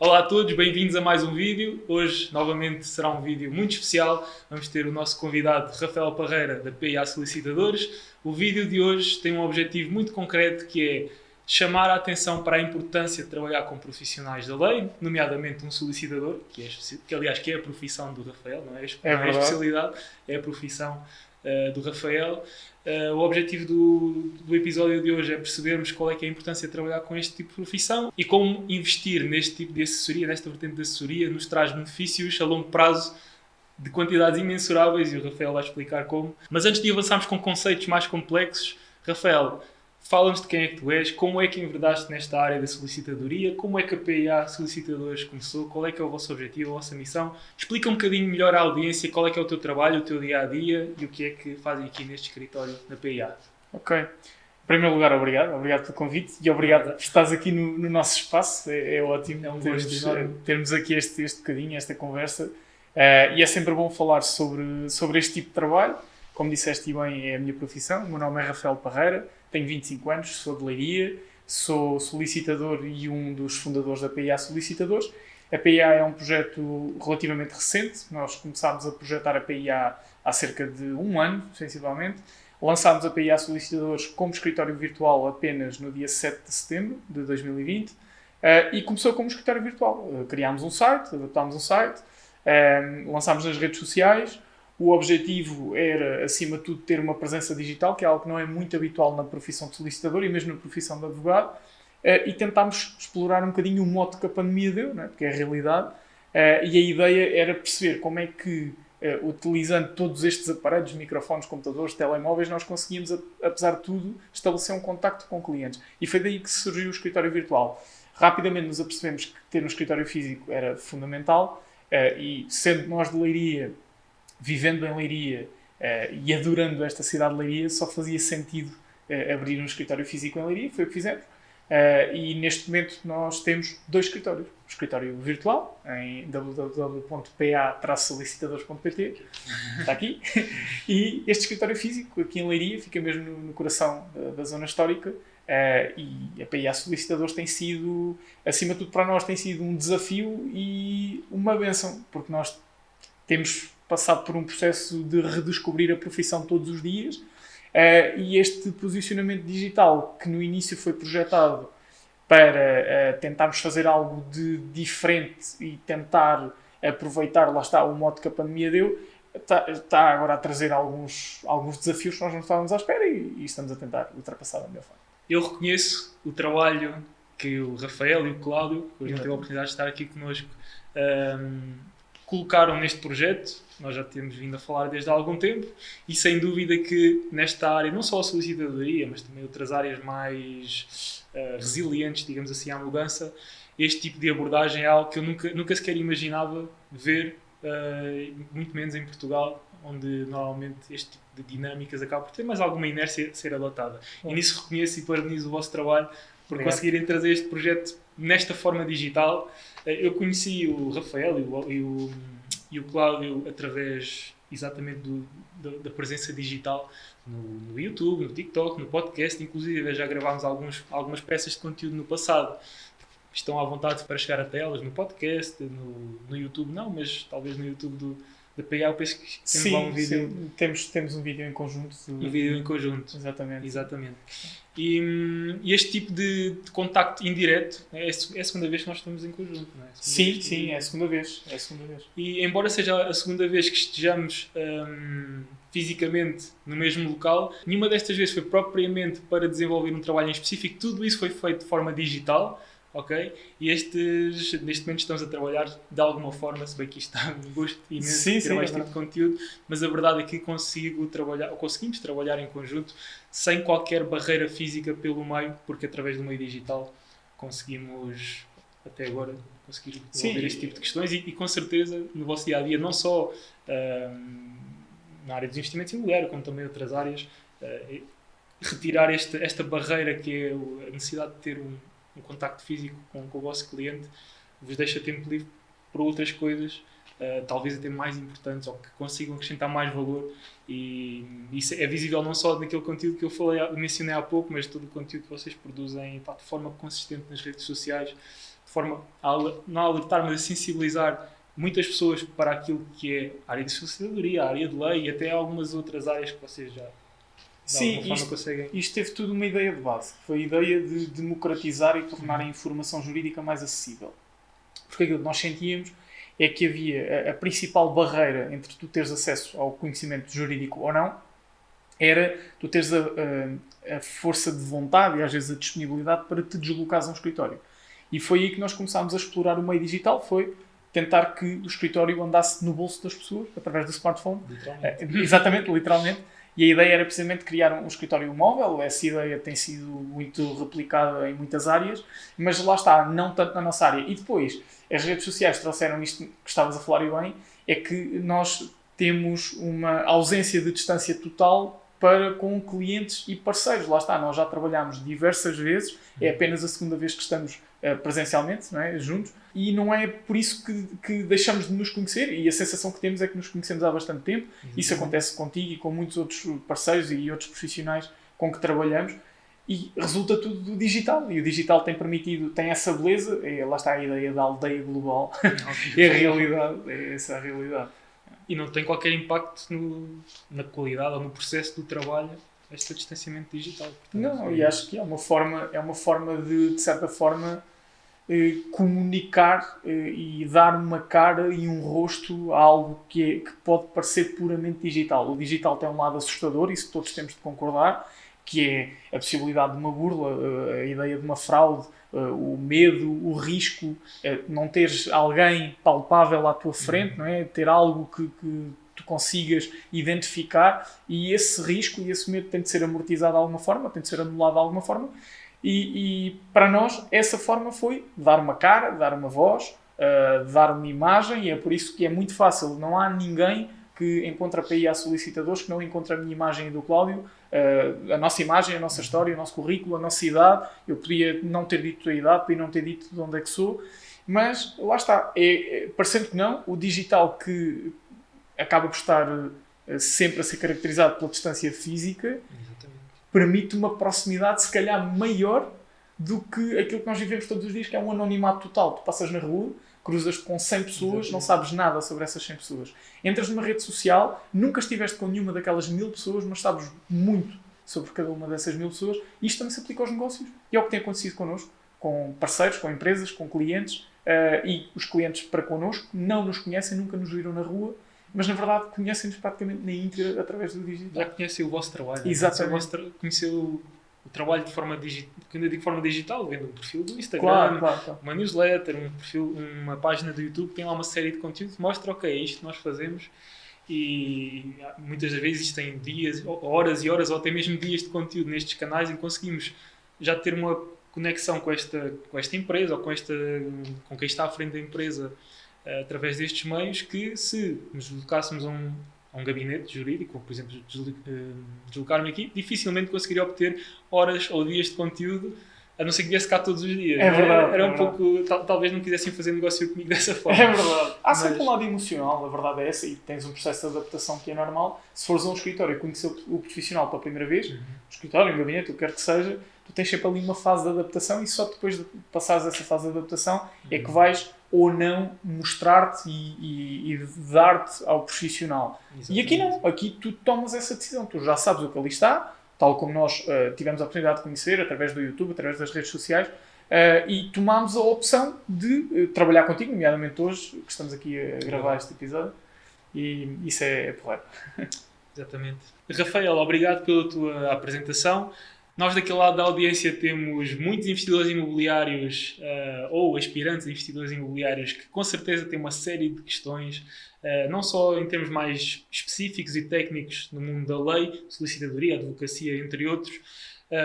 Olá a todos, bem-vindos a mais um vídeo. Hoje, novamente, será um vídeo muito especial. Vamos ter o nosso convidado Rafael Parreira, da PIA Solicitadores. O vídeo de hoje tem um objetivo muito concreto que é chamar a atenção para a importância de trabalhar com profissionais da lei, nomeadamente um solicitador, que, é, que aliás que é a profissão do Rafael, não é, é, não é a especialidade, é a profissão uh, do Rafael. Uh, o objetivo do, do, episódio de hoje é percebermos qual é, é a importância de trabalhar com este tipo de profissão e como investir neste tipo de assessoria, nesta vertente de assessoria, nos traz benefícios a longo prazo de quantidades imensuráveis e o Rafael vai explicar como. Mas antes de avançarmos com conceitos mais complexos, Rafael, Fala-nos de quem é que tu és, como é que enverdaste nesta área da solicitadoria, como é que a PIA Solicitadores começou, qual é que é o vosso objetivo, a vossa missão. Explica um bocadinho melhor à audiência qual é que é o teu trabalho, o teu dia-a-dia -dia, e o que é que fazem aqui neste escritório da PIA. Ok. Em primeiro lugar, obrigado. Obrigado pelo convite e obrigado por estás aqui no, no, nosso espaço. É, é ótimo é um termos, termos aqui este, este bocadinho, esta conversa. Uh, e é sempre bom falar sobre, sobre este tipo de trabalho. Como disseste bem, é a minha profissão. O meu nome é Rafael Parreira tenho 25 anos, sou de Leiria, sou solicitador e um dos fundadores da PIA Solicitadores. A PIA é um projeto relativamente recente, nós começámos a projetar a PIA há cerca de um ano, sensivelmente. Lançámos a PIA Solicitadores como escritório virtual apenas no dia 7 de setembro de 2020 uh, eh, e começou como escritório virtual. Uh, criámos um site, adaptámos um site, uh, lançámos nas redes sociais, o objetivo era, acima de tudo, ter uma presença digital, que é algo que não é muito habitual na profissão de solicitador e mesmo na profissão de advogado, eh, e tentámos explorar um bocadinho o modo que a pandemia deu, né? porque é a realidade, eh, e a ideia era perceber como é que, eh, utilizando todos estes aparelhos, microfones, computadores, telemóveis, nós conseguíamos, apesar de tudo, estabelecer um contacto com clientes. E foi daí que surgiu o escritório virtual. Rapidamente nos apercebemos que ter um escritório físico era fundamental, e sendo nós de Leiria vivendo em Leiria uh, e adorando esta cidade de Leiria, só fazia sentido uh, abrir um escritório físico em Leiria, foi o que fizemos. Uh, e neste momento nós temos dois escritórios. O escritório virtual em www.pa-solicitadores.pt está aqui. e este escritório físico aqui em Leiria fica mesmo no, no coração da, da, zona histórica. Uh, e a PIA Solicitadores tem sido, acima de tudo para nós, tem sido um desafio e uma benção, porque nós temos passado por um processo de redescobrir a profissão todos os dias. Uh, e este posicionamento digital, que no início foi projetado para uh, tentarmos fazer algo de diferente e tentar aproveitar, lá está, o modo que a pandemia deu, está, está agora a trazer alguns, alguns desafios que nós não estávamos à espera e, e estamos a tentar ultrapassar da melhor forma. Eu reconheço o trabalho que o Rafael e o Cláudio, que hoje não teve a oportunidade de estar aqui connosco, um, ehm, colocaram neste projeto nós já temos vindo a falar desde há algum tempo e sem dúvida que nesta área, não só a solicitadoria, mas também outras áreas mais uh, resilientes, digamos assim, à mudança, este tipo de abordagem é algo que eu nunca, nunca sequer imaginava ver, uh, muito menos em Portugal, onde normalmente este tipo de dinâmicas acaba por ter mais alguma inércia de ser adotada. E nisso reconheço e parabenizo o vosso trabalho por Obrigado. conseguirem trazer este projeto nesta forma digital. Uh, eu conheci o Rafael e o, e o e o Cláudio através exatamente do, da, da, presença digital no, no, YouTube, no TikTok, no podcast, inclusive já gravámos alguns, algumas peças de conteúdo no passado. Estão à vontade para chegar até elas no podcast, no, no YouTube não, mas talvez no YouTube do, da PA, eu penso que temos sim, lá um vídeo. Sim. Temos, temos um vídeo em conjunto. Um vídeo em conjunto. Exatamente. Exatamente. E, e, este tipo de, de contacto indireto é, é, a segunda vez que nós estamos em conjunto, não é? Sim, sim, é a segunda vez. É a segunda vez. E embora seja a segunda vez que estejamos um, fisicamente no mesmo local, nenhuma destas vezes foi propriamente para desenvolver um trabalho em específico, tudo isso foi feito de forma digital ok? E estes, neste momento estamos a trabalhar de alguma forma, se bem que isto está um gosto imenso sim, ter mais é tipo de conteúdo, mas a verdade é que consigo trabalhar, ou conseguimos trabalhar em conjunto sem qualquer barreira física pelo meio, porque através do meio digital conseguimos até agora conseguir resolver este tipo de questões e, e, com certeza no vosso dia a dia, não só na área dos investimentos imobiliários, como também outras áreas, uh, retirar esta, esta barreira que é a necessidade de ter um, um contacto físico com, com o vosso cliente vos deixa tempo livre para outras coisas, uh, talvez até mais importantes ou que consigam acrescentar mais valor. E isso é visível não só naquele conteúdo que eu falei, mencionei há pouco, mas todo o conteúdo que vocês produzem pá, de forma consistente nas redes sociais, de forma a, não alertar, mas a sensibilizar muitas pessoas para aquilo que é a área de sociedade, a área de lei e até algumas outras áreas que vocês já Sim, isto- conseguem. Isto teve tudo uma ideia de base. Foi a ideia de democratizar e tornar a informação jurídica mais acessível. Porque aquilo que nós sentíamos é que havia a, a principal barreira entre tu teres acesso ao conhecimento jurídico ou não era tu teres a, a- a força de vontade e às vezes a disponibilidade para te deslocares a um escritório. E foi aí que nós começámos a explorar o meio digital, foi tentar que o escritório andasse no bolso das pessoas, através do smartphone, Literalmente. é, exatamente, literalmente. E a ideia era precisamente criar um escritório móvel. Essa ideia tem sido muito replicada em muitas áreas, mas lá está, não tanto na nossa área. E depois, as redes sociais trouxeram isto que estavas a falar e bem, é que nós temos uma ausência de distância total para com clientes e parceiros. Lá está, nós já trabalhámos diversas vezes, é apenas a segunda vez que estamos presencialmente, não é? juntos, e não é por isso que, que deixamos de nos conhecer, e a sensação que temos é que nos conhecemos há bastante tempo, isso acontece contigo e com muitos outros parceiros e outros profissionais com que trabalhamos e resulta tudo do digital. E o digital tem permitido, tem essa beleza, e lá está a ideia da aldeia global, é a realidade, é essa a realidade. E não tem qualquer impacto no- na qualidade ou no processo do trabalho este distanciamento digital. Portanto, Não, é- e acho que é uma forma, é uma forma de, de certa forma, eh, comunicar eh, e dar uma cara e um rosto a algo que, é, que pode parecer puramente digital. O digital tem um lado assustador, isso todos temos de concordar, que é a possibilidade de uma burla, eh, a ideia de uma fraude, o medo, o risco, não teres alguém palpável à tua frente, não é? Ter algo que, que tu consigas identificar e esse risco e esse medo tem de ser amortizado de alguma forma, tem de ser anulado de alguma forma. E, e para nós, essa forma foi dar uma cara, dar uma voz, uh, dar uma imagem, e é por isso que é muito fácil. Não há ninguém que encontre a PI a solicitadores que não encontre a minha imagem e do Cláudio, uh, a nossa imagem, a nossa história, o nosso currículo, a nossa idade. Eu podia não ter dito a idade, podia não ter dito de onde é que sou, mas lá está. É, é, parecendo que não, o digital que acaba por estar uh, sempre a ser caracterizado pela distância física Exatamente. Permite uma proximidade se calhar maior do que aquilo que nós vivemos todos os dias, que é um anonimato total. Tu passas na rua, cruzas-te com 100 pessoas, não sabes nada sobre essas 100 pessoas. Entras numa rede social, nunca estiveste com nenhuma daquelas mil pessoas, mas sabes muito sobre cada uma dessas mil pessoas. E isto também se aplica aos negócios. E é o que tem acontecido connosco, com parceiros, com empresas, com clientes. eh, e os clientes para connosco não nos conhecem, nunca nos viram na rua, mas na verdade conhecem-nos praticamente na íntegra através do digital. Já conheceu o vosso trabalho. né? Exatamente. Conheceu o, tra- o, o trabalho de forma digital. Quando eu digo forma digital, vendo um perfil do Instagram, Claro, claro, claro. uma newsletter, um perfil, uma página do YouTube que tem lá uma série de conteúdos que mostra, ok, é isto que nós fazemos e muitas das vezes isto tem dias, horas e horas ou até mesmo dias de conteúdo nestes canais em que conseguimos já ter uma conexão com esta, com esta empresa ou com, esta, com quem está à frente da empresa através destes meios que se nos deslocássemos a um, a um gabinete jurídico, por exemplo eh, deslocar-me aqui, dificilmente conseguiria obter horas ou dias de conteúdo a não ser que viesse cá todos os dias. É não verdade, Era é um verdade. pouco. tal- talvez não quisessem fazer negócio comigo dessa forma. É verdade. Há sempre Mas- um lado emocional, a verdade é essa, e tens um processo de adaptação que é normal. Se fores a um escritório e conhecer o profissional pela primeira vez, Uhum. um escritório, um gabinete, o que quer que seja, tu tens sempre ali uma fase de adaptação e só depois de passares essa fase de adaptação é que vais ou não mostrar-te e, e- e dar-te ao profissional. E aqui não, aqui tu tomas essa decisão, tu já sabes o que ali está, tal como nós eh, tivemos a oportunidade de conhecer através do YouTube, através das redes sociais, eh, e tomámos a opção de eh, trabalhar contigo, nomeadamente hoje, que estamos aqui a gravar este episódio, e isso é, é porreiro. Exatamente. Rafael, obrigado pela tua apresentação. Nós, daquele lado da audiência, temos muitos investidores imobiliários eh, ou aspirantes a investidores imobiliários que, com certeza, têm uma série de questões, eh, não só em termos mais específicos e técnicos no mundo da lei, solicitadoria, advocacia, entre outros,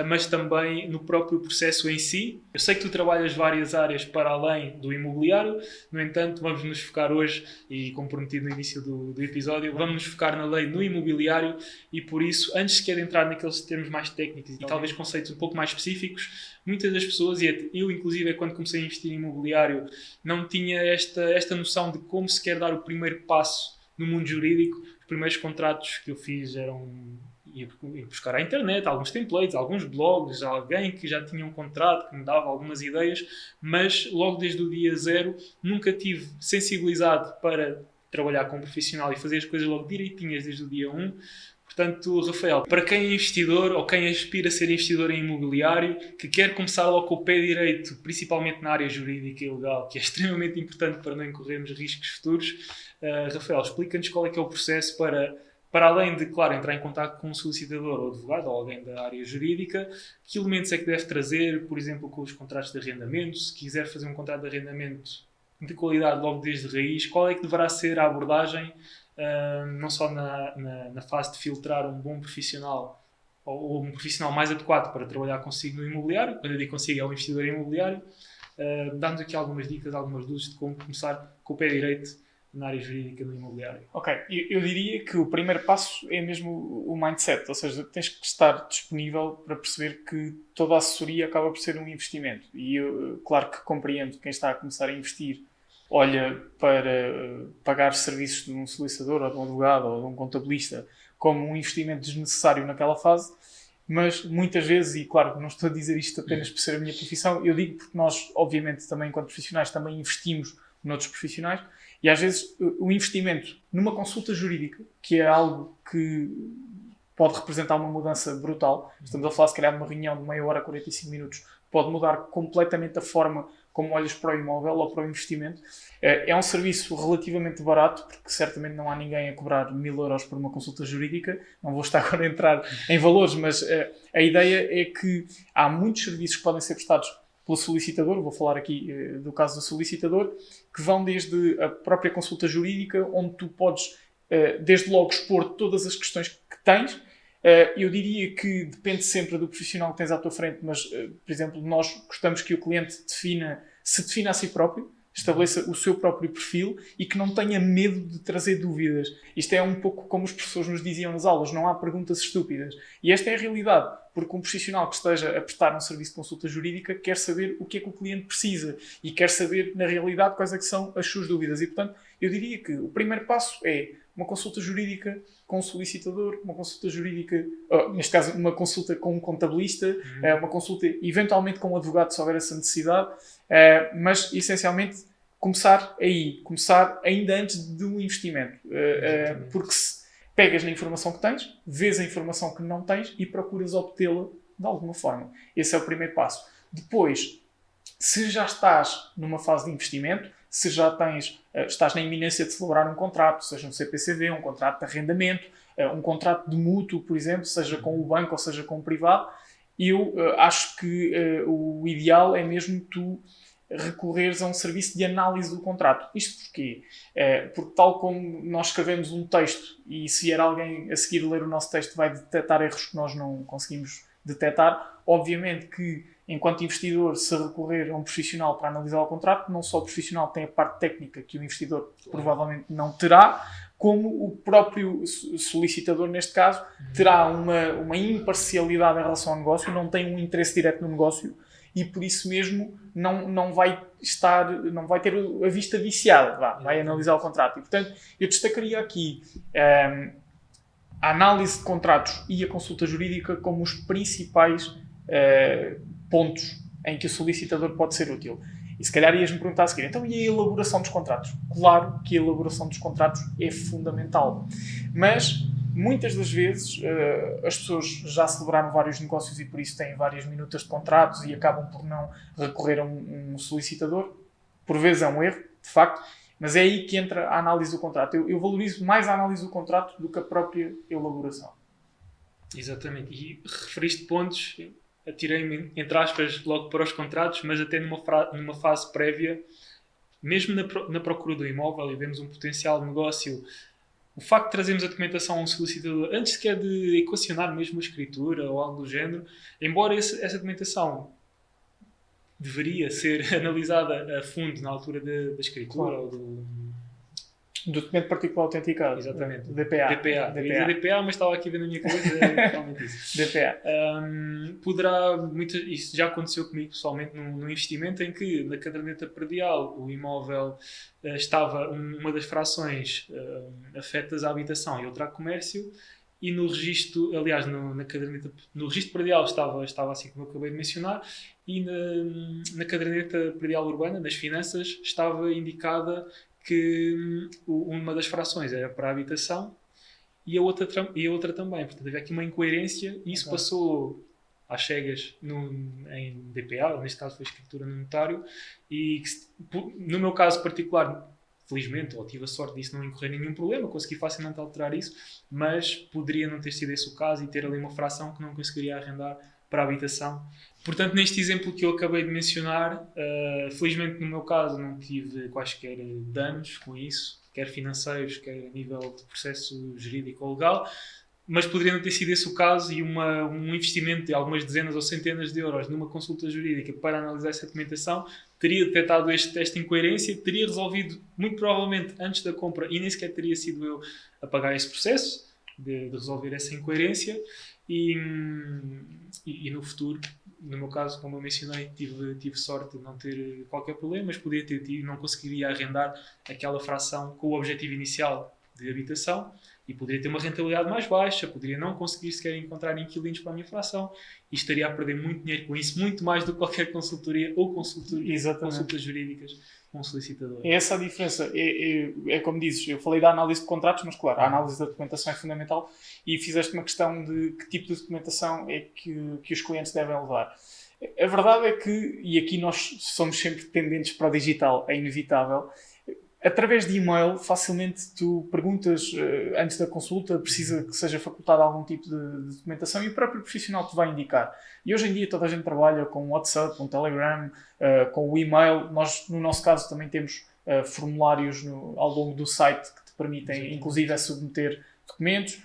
mas também no próprio processo em si. Eu sei que tu trabalhas várias áreas para além do imobiliário, no entanto, vamos nos focar hoje, e como prometido no início do, do episódio, vamos nos focar na lei no imobiliário e por isso, antes sequer de entrar naqueles termos mais técnicos e talvez conceitos um pouco mais específicos, muitas das pessoas, e eu inclusive quando comecei a investir em imobiliário, não tinha esta, esta noção de como se quer dar o primeiro passo no mundo jurídico. Os primeiros contratos que eu fiz eram ia buscar à internet alguns templates, alguns blogs, alguém que já tinha um contrato, que me dava algumas ideias, mas logo desde o dia zero nunca tive sensibilizado para trabalhar com um profissional e fazer as coisas logo direitinhas desde o dia 1. Portanto, Rafael, para quem é investidor ou quem aspira a ser investidor em imobiliário, que quer começar logo com o pé direito, principalmente na área jurídica e legal, que é extremamente importante para não incorrermos riscos futuros, uh, Rafael, explica-nos qual é que é o processo para para além de, claro, entrar em contato com um solicitador ou advogado ou alguém da área jurídica, que elementos é que deve trazer, por exemplo, com os contratos de arrendamento, se quiser fazer um contrato de arrendamento de qualidade logo desde raiz, qual é que deverá ser a abordagem, uh, não só na, na, na, fase de filtrar um bom profissional ou, ou, um profissional mais adequado para trabalhar consigo no imobiliário, quando eu digo consigo é um investidor imobiliário, uh, dando aqui algumas dicas, algumas luzes de como começar com o pé direito na área jurídica do imobiliário. Ok, eu, eu, diria que o primeiro passo é mesmo o mindset, ou seja, tens que estar disponível para perceber que toda a assessoria acaba por ser um investimento. E eu, claro que compreendo quem está a começar a investir olha para eh, pagar serviços de um solicitador ou de um advogado ou de um contabilista como um investimento desnecessário naquela fase, mas muitas vezes, e claro, não estou a dizer isto apenas por ser a minha profissão, eu digo porque nós, obviamente, também enquanto profissionais, também investimos noutros profissionais, e às vezes o investimento numa consulta jurídica, que é algo que pode representar uma mudança brutal, estamos a falar se calhar de uma reunião de meia hora, 45 minutos, pode mudar completamente a forma como olhas para o imóvel ou para o investimento. Eh, é um serviço relativamente barato, porque certamente não há ninguém a cobrar mil euros por uma consulta jurídica. Não vou estar agora a entrar em valores, mas eh, a ideia é que há muitos serviços que podem ser prestados pelo solicitador, vou falar aqui eh, do caso do solicitador, que vão desde a própria consulta jurídica, onde tu podes, desde logo, expor todas as questões que tens, Uh, eu diria que depende sempre do profissional que tens à tua frente, mas, uh, por exemplo, nós gostamos que o cliente defina, se defina a si próprio, estabeleça o seu próprio perfil e que não tenha medo de trazer dúvidas. Isto é um pouco como os professores nos diziam nas aulas: não há perguntas estúpidas. E esta é a realidade, porque um profissional que esteja a prestar um serviço de consulta jurídica quer saber o que é que o cliente precisa e quer saber, na realidade, quais é que são as suas dúvidas. E, portanto, eu diria que o primeiro passo é uma consulta jurídica com um solicitador, uma consulta jurídica, oh, neste caso, uma consulta com um contabilista, uhum. Eh, uma consulta eventualmente com um advogado se houver essa necessidade, eh, mas essencialmente começar aí, começar ainda antes do investimento, eh, porque se pegas na informação que tens, vês a informação que não tens e procuras obtê-la de alguma forma. Esse é o primeiro passo. Depois, se já estás numa fase de investimento, se já tens, eh, estás na iminência de celebrar um contrato, seja um CPCV, um contrato de arrendamento, eh, um contrato de mútuo, por exemplo, seja com o banco ou seja com o privado, eu eh, acho que o ideal é mesmo tu recorreres a um serviço de análise do contrato. Isto porquê? porque tal como nós escrevemos um texto e se vier alguém a seguir ler o nosso texto vai detectar erros que nós não conseguimos detectar, obviamente que enquanto investidor, se recorrer a um profissional para analisar o contrato, não só o profissional tem a parte técnica que o investidor provavelmente não terá, como o próprio solicitador, neste caso, terá uma, uma imparcialidade em relação ao negócio, não tem um interesse direto no negócio e por isso mesmo não, não vai estar, não vai ter a vista viciada, vá, vai analisar o contrato. E portanto, eu destacaria aqui um, ehm, a análise de contratos e a consulta jurídica como os principais uh, pontos em que o solicitador pode ser útil. E se calhar ias-me perguntar a seguir, então e a elaboração dos contratos? Claro que a elaboração dos contratos é fundamental. Mas muitas das vezes uh, as pessoas já celebraram vários negócios e por isso têm várias minutas de contratos e acabam por não recorrer a um, um solicitador. Por vezes é um erro, de facto, mas é aí que entra a análise do contrato. Eu, eu valorizo mais a análise do contrato do que a própria elaboração. Exatamente. E referiste pontos atirei-me, entre aspas, logo para os contratos, mas até numa, numa fase prévia, mesmo na, pro na procura do imóvel e vemos um potencial negócio, o facto de trazermos a documentação a um solicitador, antes sequer de equacionar mesmo a escritura ou algo do género, embora esse, essa documentação deveria ser analisada a fundo na altura da, da escritura claro. ou do Documento particular autenticado. Exatamente. DPA. DPA. DPA. DPA, mas estava aqui vendo na minha cabeça, é realmente isso. DPA. Um, poderá, muito, isso já aconteceu comigo pessoalmente num, num investimento em que na caderneta predial o imóvel uh, estava um, uma das frações uh, afetas à habitação e outra a comércio e no registro, aliás, no, na caderneta, no registro predial estava, estava assim como eu acabei de mencionar, e na, na caderneta predial urbana, das finanças, estava indicada que hum, uma das frações era para a habitação e a outra, e a outra também. Portanto, havia aqui uma incoerência e isso okay. passou às cegas no, em DPA, neste caso foi escritura no notário, e no meu caso particular felizmente, ou tive a sorte disso não incorrer nenhum problema, consegui facilmente alterar isso, mas poderia não ter sido esse o caso e ter ali uma fração que não conseguiria arrendar para a habitação. Portanto, neste exemplo que eu acabei de mencionar, uh, felizmente no meu caso não tive quaisquer danos com isso, quer financeiros, quer a nível de processo jurídico ou legal, mas poderia não ter sido esse o caso e uma, um investimento de algumas dezenas ou centenas de euros numa consulta jurídica para analisar essa documentação teria detectado este, esta incoerência, teria resolvido muito provavelmente antes da compra e nem sequer teria sido eu a pagar esse processo de, de resolver essa incoerência e, e, e, no futuro, no meu caso, como eu mencionei, tive, tive sorte de não ter qualquer problema, mas podia ter tido, não conseguiria arrendar aquela fração com o objetivo inicial de habitação e poderia ter uma rentabilidade mais baixa, poderia não conseguir sequer encontrar inquilinos para a minha fração e estaria a perder muito dinheiro com isso, muito mais do que qualquer consultoria ou consultoria, consultas jurídicas com um solicitador. É essa a diferença. É, é, é, como dizes, eu falei da análise de contratos, mas claro, a análise da documentação é fundamental e fizeste uma questão de que tipo de documentação é que, que os clientes devem levar. A verdade é que, e aqui nós somos sempre tendentes para o digital, é inevitável, através de e-mail, facilmente tu perguntas uh, antes da consulta, precisa que seja facultado algum tipo de, documentação e o próprio profissional te vai indicar. E hoje em dia toda a gente trabalha com WhatsApp, com Telegram, uh, com o e-mail. Nós, no nosso caso, também temos uh, formulários no, ao longo do site que te permitem, inclusive, a submeter documentos.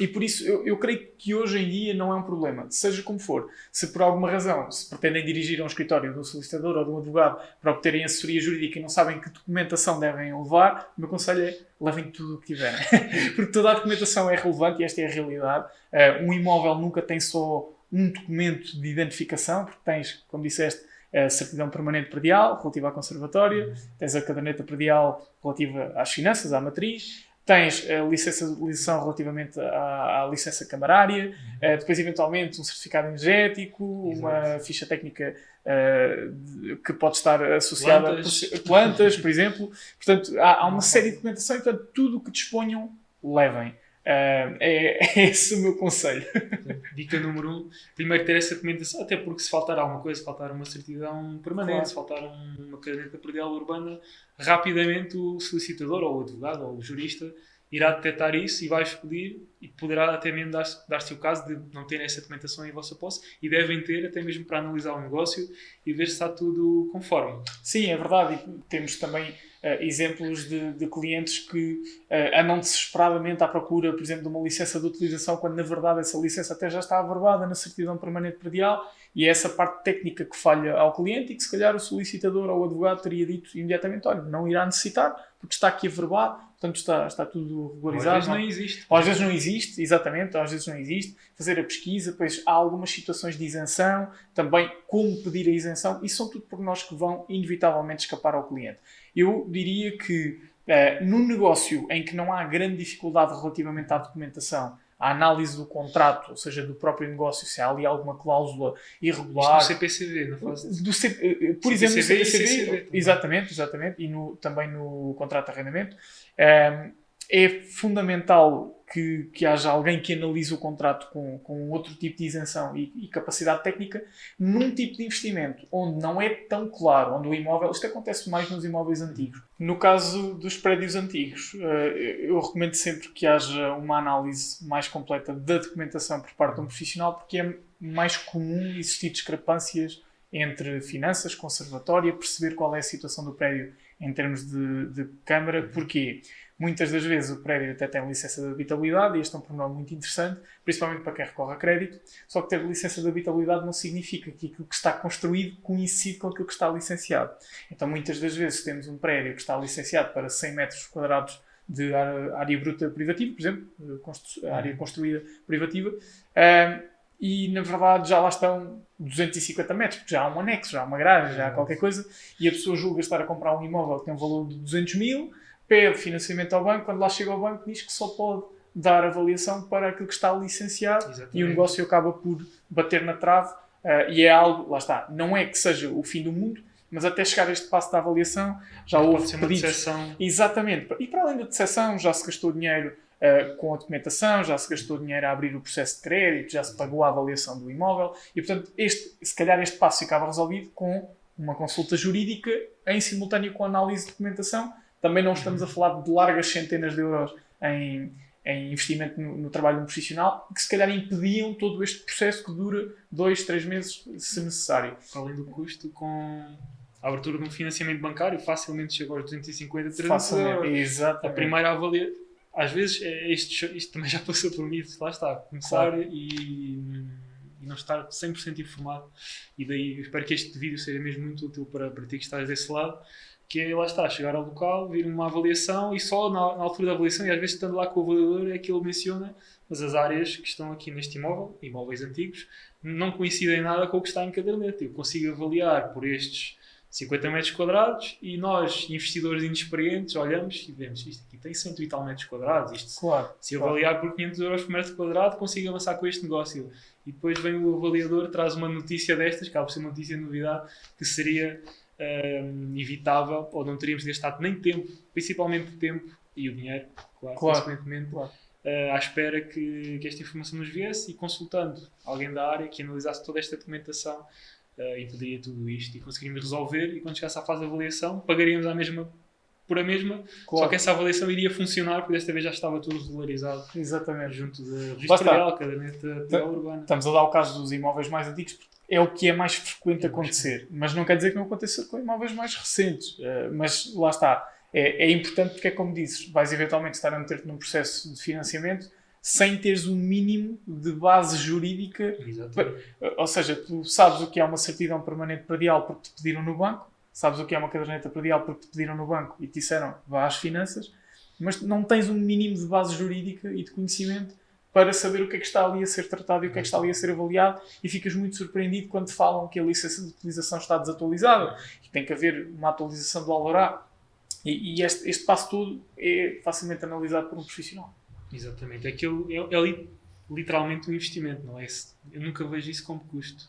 E por isso eu, eu creio que hoje em dia não é um problema, seja como for. Se por alguma razão se pretendem dirigir a um escritório de um solicitador ou de um advogado para obterem assessoria jurídica e não sabem que documentação devem levar, o meu conselho é levem tudo o que tiverem. Porque toda a documentação é relevante e esta é a realidade. Uh, um imóvel nunca tem só um documento de identificação, porque tens, como disseste, a certidão permanente predial relativa à conservatória, tens a caderneta predial relativa às finanças, à matriz, Tens a licença de relativamente à, à licença camarária, uhum. uh, depois eventualmente um certificado energético, Exato. uma ficha técnica uh, de, que pode estar associada plantas. a plantas, por exemplo. Portanto, há, há uma série de documentação e, portanto, tudo o que disponham, levem. Uh, é, é, esse o meu conselho. Dica número um: primeiro ter essa documentação, até porque se faltar alguma coisa, se faltar uma certidão permanente, claro. se faltar uma caderneta predial urbana, rapidamente o solicitador, ou o advogado, ou o jurista irá detectar isso e vai-vos pedir e poderá até mesmo dar-se dar o caso de não terem essa documentação em vossa posse e devem ter até mesmo para analisar o negócio e ver se está tudo conforme. Sim, é verdade. E temos também uh, exemplos de, de, clientes que uh, andam desesperadamente à procura, por exemplo, de uma licença de utilização, quando na verdade essa licença até já está averbada na certidão permanente predial e é essa parte técnica que falha ao cliente e que se calhar o solicitador ou o advogado teria dito imediatamente, olha, não irá necessitar porque está aqui averbado, portanto está, está tudo regularizado. Ou às vezes não, não existe. Ou às vezes não existe, exatamente, às vezes não existe. Fazer a pesquisa, pois há algumas situações de isenção, também como pedir a isenção, e são tudo pormenores que vão inevitavelmente escapar ao cliente. Eu diria que uh, num negócio em que não há grande dificuldade relativamente à documentação, à análise do contrato, ou seja, do próprio negócio, se há ali alguma cláusula irregular. Isto no CPCV, não faz do C, eh, Por exemplo, no CPCV, exatamente, exatamente, e no, também no contrato de arrendamento. Ehm, é fundamental que, que haja alguém que analise o contrato com, com outro tipo de isenção e, e, capacidade técnica num tipo de investimento onde não é tão claro, onde o imóvel, isto acontece mais nos imóveis antigos. No caso dos prédios antigos, eh, eu recomendo sempre que haja uma análise mais completa da documentação por parte de um profissional, porque é mais comum existir discrepâncias entre finanças, conservatória, perceber qual é a situação do prédio em termos de, de câmara. Porquê? Muitas das vezes o prédio até tem licença de habitabilidade e este é um pormenor muito interessante, principalmente para quem recorre a crédito. Só que ter licença de habitabilidade não significa que aquilo que está construído coincide com aquilo que está licenciado. Então, muitas das vezes temos um prédio que está licenciado para 100 metros quadrados de área bruta privativa, por exemplo, área construída privativa, e na verdade já lá estão 250 metros, porque já há um anexo, já há uma garagem, já há qualquer coisa, e a pessoa julga estar a comprar um imóvel que tem um valor de 200 mil pede financiamento ao banco, quando lá chega ao banco diz que só pode dar avaliação para aquilo que está licenciado Exatamente. e o negócio acaba por bater na trave uh, e é algo, lá está, não é que seja o fim do mundo, mas até chegar a este passo da avaliação já Pode houve pedidos. decepção. Exatamente. E para além da decepção, já se gastou dinheiro uh, com a documentação, já se gastou dinheiro a abrir o processo de crédito, já se pagou a avaliação do imóvel e, portanto, este, se calhar este passo ficava resolvido com uma consulta jurídica em simultâneo com a análise de documentação. Também não estamos a falar de largas centenas de euros em, em investimento no, no trabalho de um profissional que se calhar impediam todo este processo que dura dois, três meses, se necessário. Além do custo, com a abertura de um financiamento bancário, facilmente chega aos 250, 300 Facilmente. euros. A Exatamente. primeira avaliação. Às vezes, é- isto, isto também já passou por mim, lá está, começar Claro. e, não estar 100% informado. E daí espero que este vídeo seja mesmo muito útil para, para ti que estás desse lado. Que é, lá está, chegar ao local, vir uma avaliação e só na, na altura da avaliação, e às vezes estando lá com o avaliador, é que ele menciona, mas as áreas que estão aqui neste imóvel, imóveis antigos, não coincidem nada com o que está em caderneta. Eu consigo avaliar por estes 50 metros quadrados e nós, investidores inexperientes, olhamos e vemos isto aqui tem 100 e tal metros quadrados. Isto, Claro. se eu claro. avaliar por 500 euros por metro quadrado, consigo avançar com este negócio. E depois vem o avaliador, traz uma notícia destas, que acaba por ser uma notícia de novidade, que seria hum, evitável ou não teríamos gastado nem tempo, principalmente tempo e o dinheiro, claro, Claro. consequentemente, Claro. eh, à espera que, que esta informação nos viesse e consultando alguém da área que analisasse toda esta documentação uh, impediria tudo isto e conseguiríamos resolver e quando chegasse à fase de avaliação pagaríamos a mesma por a mesma, só Claro. que essa avaliação iria funcionar porque desta vez já estava tudo regularizado Exatamente. junto da Lá registro real, caderneta urbana. Estamos a dar o caso dos imóveis mais antigos porque é o que é mais frequente acontecer. Mas não quer dizer que não aconteça com imóveis mais recentes. Eh, mas lá está. É, é importante porque é como dizes, vais eventualmente estar a meter-te num processo de financiamento sem teres um mínimo de base jurídica. Exatamente. Ou seja, tu sabes o que é uma certidão permanente predial porque te pediram no banco, sabes o que é uma caderneta predial porque te pediram no banco e te disseram vá às finanças, mas não tens um mínimo de base jurídica e de conhecimento para saber o que é que está ali a ser tratado e o que é que está ali a ser avaliado e ficas muito surpreendido quando falam que a licença de utilização está desatualizada e tem que haver uma atualização do Alvará. E, e este, este passo todo é facilmente analisado por um profissional. Exatamente. Aquilo é, é li- literalmente um investimento, não é? Eu nunca vejo isso como custo.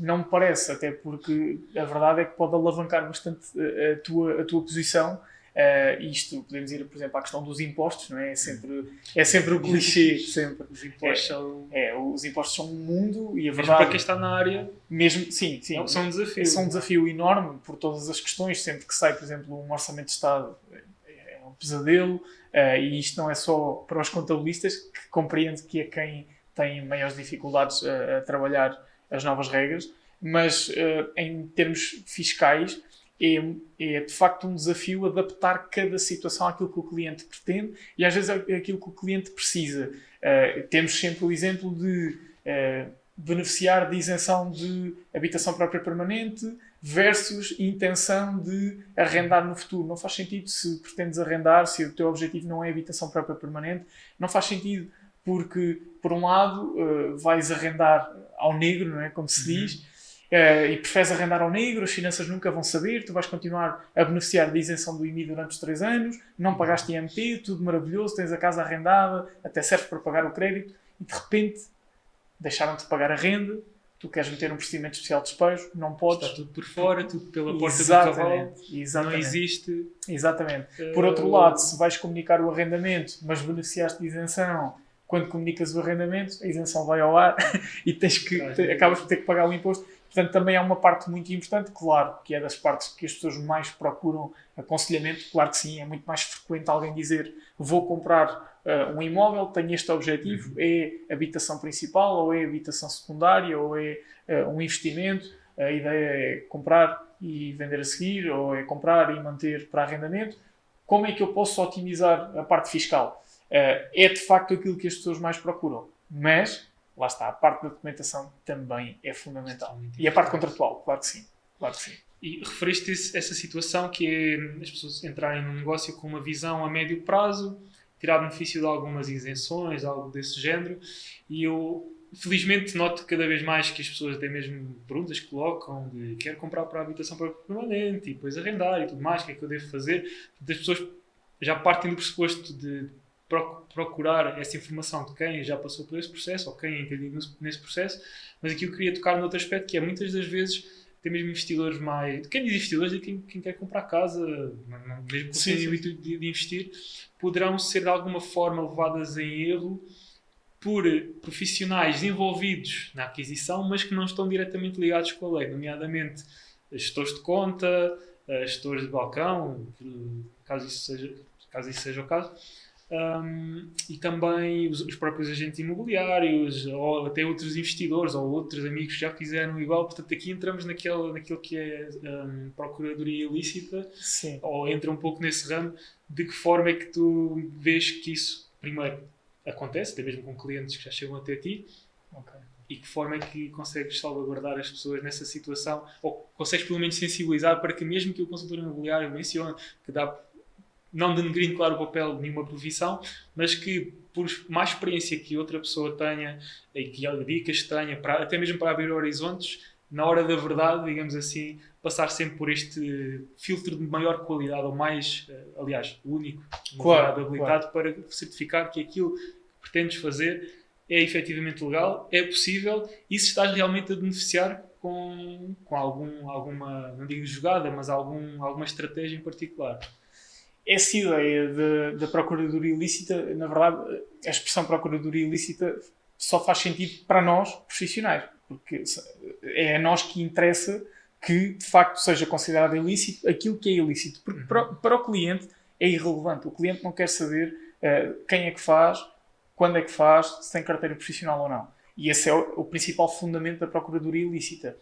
Não me parece, até porque a verdade é que pode alavancar bastante a, a tua, a tua posição. Uh, isto, podemos ir, por exemplo, à questão dos impostos, não é? É sempre, é sempre o clichê, sempre. Os impostos são, É, os impostos são um mundo e a mesmo verdade, para quem está na área, mesmo, sim, sim, são um desafio. são um desafio enorme por todas as questões. Sempre que sai, por exemplo, um orçamento de Estado, é um pesadelo. uh, e isto não é só para os contabilistas, que compreendo que é quem tem maiores dificuldades a, a trabalhar as novas regras, mas uh, em termos fiscais. É, é de facto um desafio adaptar cada situação àquilo que o cliente pretende e às vezes é aquilo que o cliente precisa. Uh, temos sempre o exemplo de uh, beneficiar de isenção de habitação própria permanente versus intenção de arrendar no futuro. Não faz sentido se pretendes arrendar, se o teu objetivo não é habitação própria permanente, não faz sentido porque, por um lado, vais arrendar ao negro, não é? como se diz, uhum. uh, e preferes arrendar ao negro, as finanças nunca vão saber, tu vais continuar a beneficiar da isenção do IMI durante os 3 anos, não pagaste IMT, tudo maravilhoso, tens a casa arrendada, até serve para pagar o crédito, e de repente deixaram-te pagar a renda, tu queres meter um procedimento especial de despejo, não podes. Está tudo por fora, tudo pela porta exatamente, do cavalo. Exatamente. Não existe. Exatamente. Por outro lado, se vais comunicar o arrendamento, mas beneficiaste de isenção, quando comunicas o arrendamento, a isenção vai ao ar e tens que, te, acabas por ter que pagar o imposto. Portanto, também é uma parte muito importante, claro, que é das partes que as pessoas mais procuram aconselhamento. Claro que sim, é muito mais frequente alguém dizer vou comprar Uh, um imóvel tem este objetivo, uhum. é habitação principal, ou é habitação secundária, ou é uh, um investimento. A ideia é comprar e vender a seguir, ou é comprar e manter para arrendamento. Como é que eu posso otimizar a parte fiscal? Uh, é de facto aquilo que as pessoas mais procuram, mas lá está, a parte da documentação também é fundamental. E a parte contratual, claro que sim. Claro que sim. E referiste essa situação que é as pessoas entrarem num negócio com uma visão a médio prazo, tirar benefício de algumas isenções, algo desse género. E eu, felizmente, noto cada vez mais que as pessoas têm mesmo perguntas que colocam de quero comprar para a habitação permanente e depois arrendar e tudo mais, o que é que eu devo fazer? As pessoas já partem do pressuposto de procurar essa informação de quem já passou por esse processo ou quem é entendido nesse processo, mas aqui eu queria tocar noutro aspecto que é muitas das vezes tem mesmo investidores mais. Quem diz investidores é quem, quem quer comprar casa, mesmo que tenha o intuito de, de investir, poderão ser de alguma forma levadas em erro por profissionais envolvidos na aquisição, mas que não estão diretamente ligados com a lei, nomeadamente gestores de conta, gestores de balcão, caso isso seja, caso isso seja o caso, um, e também os, os, próprios agentes imobiliários, ou até outros investidores, ou outros amigos que já fizeram igual. Portanto, aqui entramos naquele, naquilo que é um, procuradoria ilícita, Sim. ou entra um pouco nesse ramo. De que forma é que tu vês que isso, primeiro, acontece, até mesmo com clientes que já chegam até ti, okay. e que forma é que consegues salvaguardar as pessoas nessa situação, ou consegues pelo menos sensibilizar para que, mesmo que o consultor imobiliário mencione que dá não denegrindo, claro, o papel de nenhuma profissão, mas que por mais experiência que outra pessoa tenha e que dicas tenha, para, até mesmo para abrir horizontes, na hora da verdade, digamos assim, passar sempre por este filtro de maior qualidade, ou mais, eh, aliás, único, claro, habilitado claro. para certificar que aquilo que pretendes fazer é efetivamente legal, é possível e se estás realmente a beneficiar com, com algum, alguma, não digo jogada, mas algum, alguma estratégia em particular essa ideia da procuradoria ilícita, na verdade, a expressão procuradoria ilícita só faz sentido para nós, profissionais, porque é a nós que interessa que de facto seja considerado ilícito aquilo que é ilícito, porque para, para o cliente é irrelevante. O cliente não quer saber uh, quem é que faz, quando é que faz, se tem carteira profissional ou não. E esse é o, o principal fundamento da procuradoria ilícita.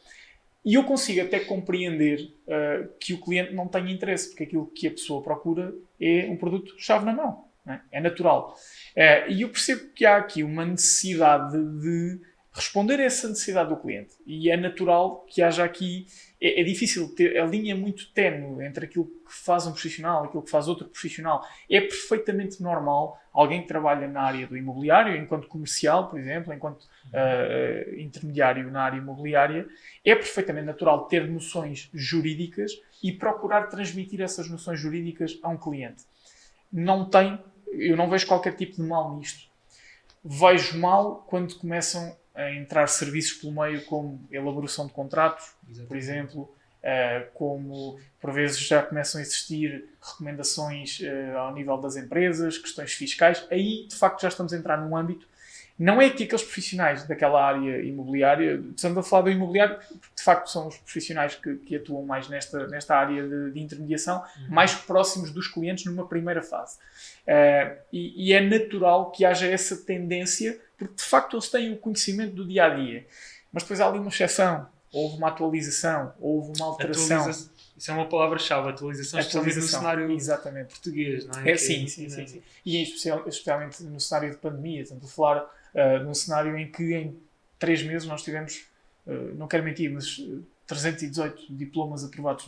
E eu consigo até compreender uh, que o cliente não tenha interesse, porque aquilo que a pessoa procura é um produto chave na mão. É? é? natural. Uh, e eu percebo que há aqui uma necessidade de responder a essa necessidade do cliente. E é natural que haja aqui. É, é difícil ter. A linha é muito tenue entre aquilo que faz um profissional e aquilo que faz outro profissional. É perfeitamente normal alguém que trabalha na área do imobiliário, enquanto comercial, por exemplo, enquanto uh, intermediário na área imobiliária, é perfeitamente natural ter noções jurídicas e procurar transmitir essas noções jurídicas a um cliente. Não tem. Eu não vejo qualquer tipo de mal nisto. Vejo mal quando começam a entrar serviços pelo meio como elaboração de contratos, Exatamente. por exemplo, como por vezes já começam a existir recomendações uh, ao nível das empresas, questões fiscais, aí de facto já estamos a entrar num âmbito não é que aqueles profissionais daquela área imobiliária, estamos a falar do imobiliário, porque de facto são os profissionais que, que atuam mais nesta, nesta área de, de intermediação, uhum. mais próximos dos clientes numa primeira fase. Uh, e, e, é natural que haja essa tendência, porque de facto eles têm o conhecimento do dia a dia. Mas depois há ali uma exceção, houve uma atualização, houve uma alteração. Atualiza isso é uma palavra-chave, atualização, atualização, no cenário exatamente. português, não é? é sim, sim, sim, sim, E especial, especialmente no cenário de pandemia, estamos a falar uh, num cenário em que em três meses nós tivemos, uh, não quero mentir, mas 318 diplomas aprovados,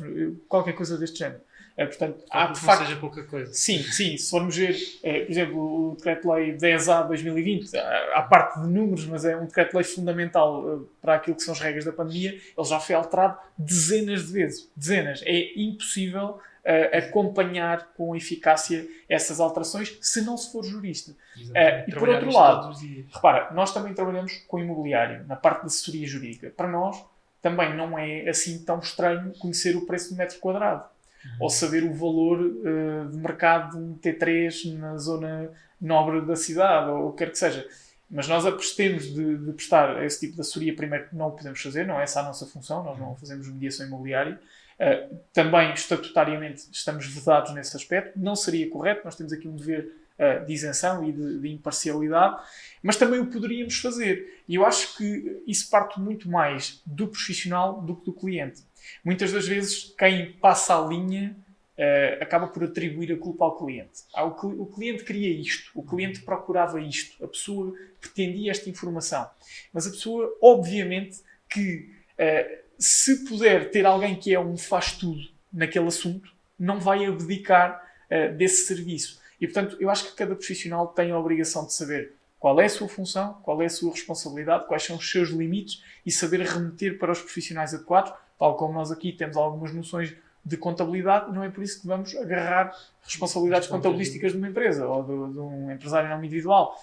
qualquer coisa deste género. É, portanto, há de facto. seja pouca coisa. Sim, sim. Se formos ver, é, por exemplo, o Decreto-Lei 10A 2020, há parte de números, mas é um Decreto-Lei fundamental uh, para aquilo que são as regras da pandemia, ele já foi alterado dezenas de vezes. Dezenas. É impossível uh, acompanhar com eficácia essas alterações se não se for jurista. Uh, e por outro lado, repara, nós também trabalhamos com imobiliário, na parte de assessoria jurídica. Para nós, também não é assim tão estranho conhecer o preço do metro quadrado uhum. ou saber o valor uh, de mercado de um T3 na zona nobre da cidade, ou o que quer que seja. Mas nós apostemos de, de prestar esse tipo de assessoria, primeiro não o podemos fazer, não é essa a nossa função, nós não fazemos mediação imobiliária. Uh, também, estatutariamente, estamos vedados nesse aspecto. Não seria correto, nós temos aqui um dever de isenção e de, de, imparcialidade, mas também o poderíamos fazer. E eu acho que isso parte muito mais do profissional do que do cliente. Muitas das vezes, quem passa a linha uh, acaba por atribuir a culpa ao cliente. Ah, o, o, cliente queria isto, o cliente procurava isto, a pessoa pretendia esta informação. Mas a pessoa, obviamente, que uh, se puder ter alguém que é um faz-tudo naquele assunto, não vai abdicar uh, desse serviço. E, portanto, eu acho que cada profissional tem a obrigação de saber qual é a sua função, qual é a sua responsabilidade, quais são os seus limites e saber remeter para os profissionais adequados tal como nós aqui temos algumas noções de contabilidade, não é por isso que vamos agarrar responsabilidades contabilísticas de uma empresa ou de, de um empresário não individual.